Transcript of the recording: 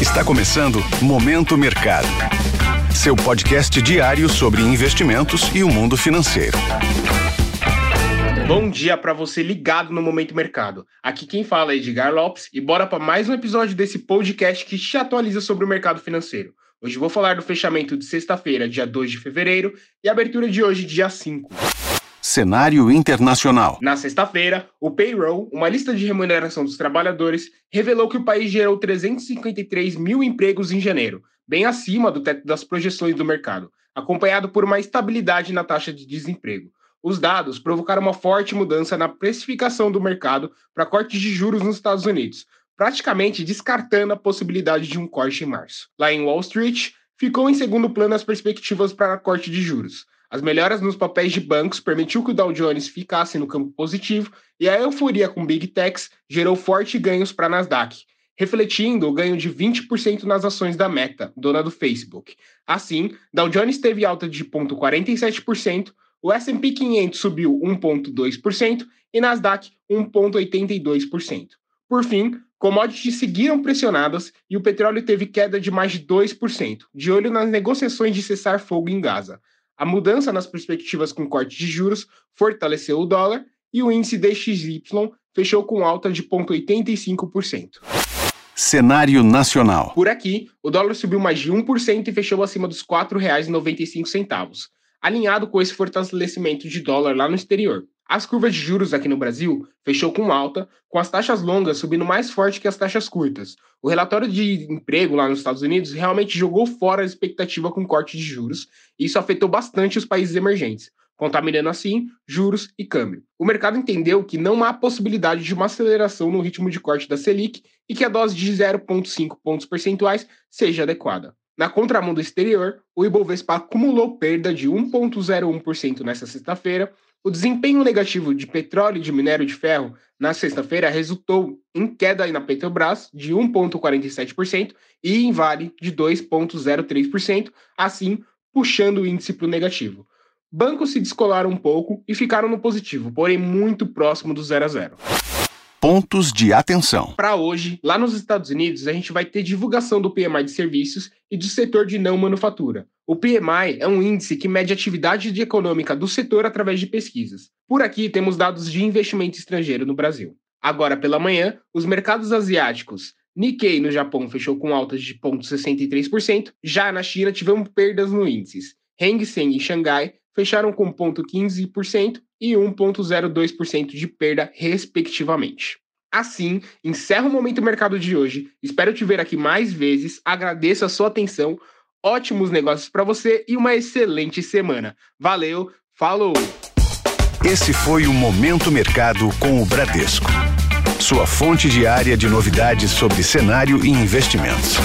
Está começando Momento Mercado. Seu podcast diário sobre investimentos e o mundo financeiro. Bom dia para você ligado no Momento Mercado. Aqui quem fala é Edgar Lopes e bora para mais um episódio desse podcast que te atualiza sobre o mercado financeiro. Hoje vou falar do fechamento de sexta-feira, dia 2 de fevereiro, e abertura de hoje, dia 5. Cenário internacional. Na sexta-feira, o Payroll, uma lista de remuneração dos trabalhadores, revelou que o país gerou 353 mil empregos em janeiro, bem acima do teto das projeções do mercado, acompanhado por uma estabilidade na taxa de desemprego. Os dados provocaram uma forte mudança na precificação do mercado para cortes de juros nos Estados Unidos, praticamente descartando a possibilidade de um corte em março. Lá em Wall Street, ficou em segundo plano as perspectivas para corte de juros. As melhoras nos papéis de bancos permitiu que o Dow Jones ficasse no campo positivo e a euforia com Big Techs gerou fortes ganhos para a Nasdaq, refletindo o ganho de 20% nas ações da Meta, dona do Facebook. Assim, Dow Jones teve alta de 0,47%, o S&P 500 subiu 1,2% e Nasdaq 1,82%. Por fim, commodities seguiram pressionadas e o petróleo teve queda de mais de 2%, de olho nas negociações de cessar fogo em Gaza. A mudança nas perspectivas com corte de juros fortaleceu o dólar e o índice DXY fechou com alta de 0,85%. Cenário nacional. Por aqui, o dólar subiu mais de 1% e fechou acima dos R$ 4,95, alinhado com esse fortalecimento de dólar lá no exterior. As curvas de juros aqui no Brasil fechou com alta, com as taxas longas subindo mais forte que as taxas curtas. O relatório de emprego lá nos Estados Unidos realmente jogou fora a expectativa com corte de juros, e isso afetou bastante os países emergentes, contaminando assim juros e câmbio. O mercado entendeu que não há possibilidade de uma aceleração no ritmo de corte da Selic e que a dose de 0,5 pontos percentuais seja adequada. Na contramão do exterior, o Ibovespa acumulou perda de 1,01% nesta sexta-feira o desempenho negativo de petróleo e de minério de ferro na sexta-feira resultou em queda na Petrobras de 1,47% e em Vale de 2,03%, assim puxando o índice para o negativo. Bancos se descolaram um pouco e ficaram no positivo, porém muito próximo do 0 a 0 pontos de atenção. Para hoje, lá nos Estados Unidos, a gente vai ter divulgação do PMI de serviços e do setor de não manufatura. O PMI é um índice que mede a atividade econômica do setor através de pesquisas. Por aqui temos dados de investimento estrangeiro no Brasil. Agora pela manhã, os mercados asiáticos Nikkei no Japão fechou com altas de 0,63%, já na China tivemos perdas no índices. Hang Seng e Xangai fecharam com 0,15% e 1,02% de perda, respectivamente. Assim, encerro o Momento Mercado de hoje. Espero te ver aqui mais vezes. Agradeço a sua atenção. Ótimos negócios para você e uma excelente semana. Valeu, falou! Esse foi o Momento Mercado com o Bradesco. Sua fonte diária de novidades sobre cenário e investimentos.